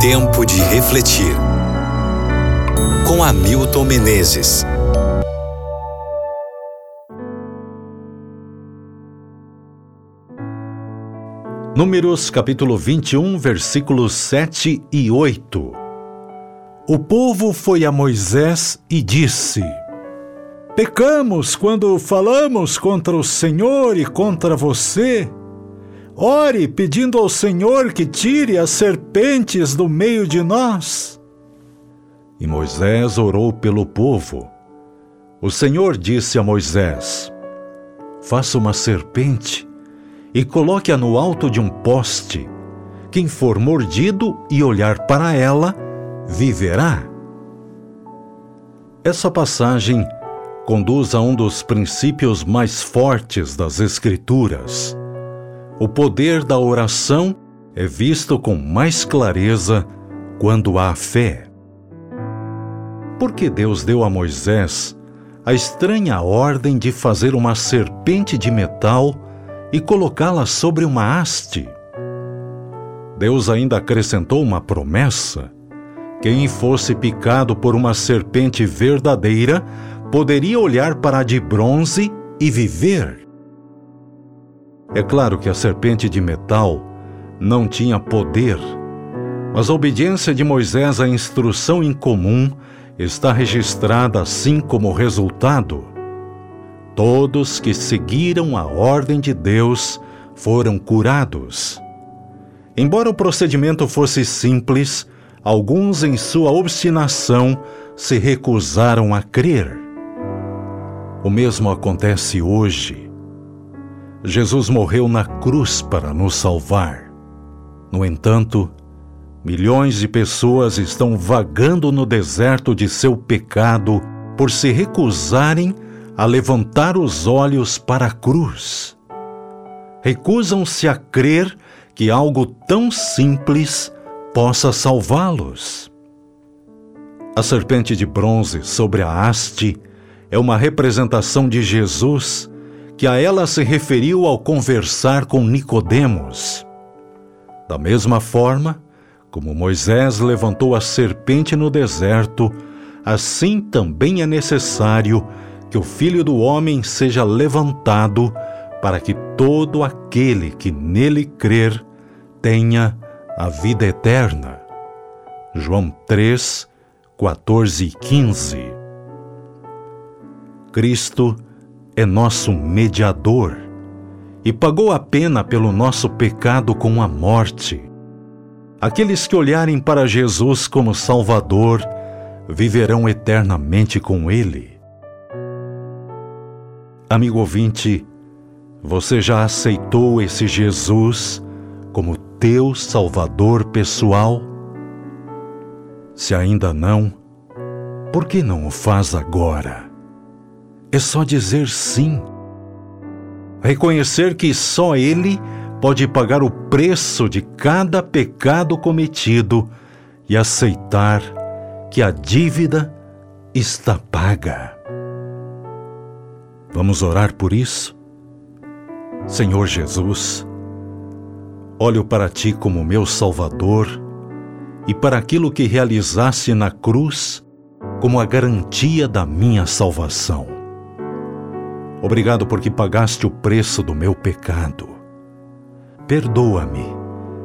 Tempo de refletir. Com Hamilton Menezes. Números capítulo 21, versículos 7 e 8. O povo foi a Moisés e disse: Pecamos quando falamos contra o Senhor e contra você. Ore pedindo ao Senhor que tire as serpentes do meio de nós. E Moisés orou pelo povo. O Senhor disse a Moisés: Faça uma serpente e coloque-a no alto de um poste. Quem for mordido e olhar para ela, viverá. Essa passagem conduz a um dos princípios mais fortes das Escrituras. O poder da oração é visto com mais clareza quando há fé. Porque Deus deu a Moisés a estranha ordem de fazer uma serpente de metal e colocá-la sobre uma haste. Deus ainda acrescentou uma promessa: quem fosse picado por uma serpente verdadeira poderia olhar para a de bronze e viver. É claro que a serpente de metal não tinha poder, mas a obediência de Moisés à instrução incomum está registrada assim como resultado. Todos que seguiram a ordem de Deus foram curados. Embora o procedimento fosse simples, alguns, em sua obstinação, se recusaram a crer. O mesmo acontece hoje. Jesus morreu na cruz para nos salvar. No entanto, milhões de pessoas estão vagando no deserto de seu pecado por se recusarem a levantar os olhos para a cruz. Recusam-se a crer que algo tão simples possa salvá-los. A serpente de bronze sobre a haste é uma representação de Jesus, que a ela se referiu ao conversar com Nicodemos. Da mesma forma, como Moisés levantou a serpente no deserto, assim também é necessário que o Filho do Homem seja levantado para que todo aquele que nele crer tenha a vida eterna. João 3, 14 e 15 Cristo é nosso mediador e pagou a pena pelo nosso pecado com a morte. Aqueles que olharem para Jesus como Salvador viverão eternamente com Ele. Amigo ouvinte, você já aceitou esse Jesus como teu Salvador pessoal? Se ainda não, por que não o faz agora? É só dizer sim. Reconhecer que só Ele pode pagar o preço de cada pecado cometido e aceitar que a dívida está paga. Vamos orar por isso? Senhor Jesus, olho para Ti como meu Salvador e para aquilo que realizaste na cruz como a garantia da minha salvação. Obrigado porque pagaste o preço do meu pecado. Perdoa-me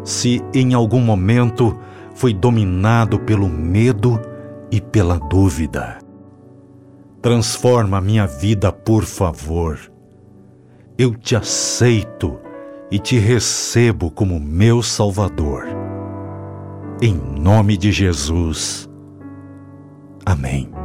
se em algum momento fui dominado pelo medo e pela dúvida. Transforma minha vida, por favor. Eu te aceito e te recebo como meu Salvador. Em nome de Jesus. Amém.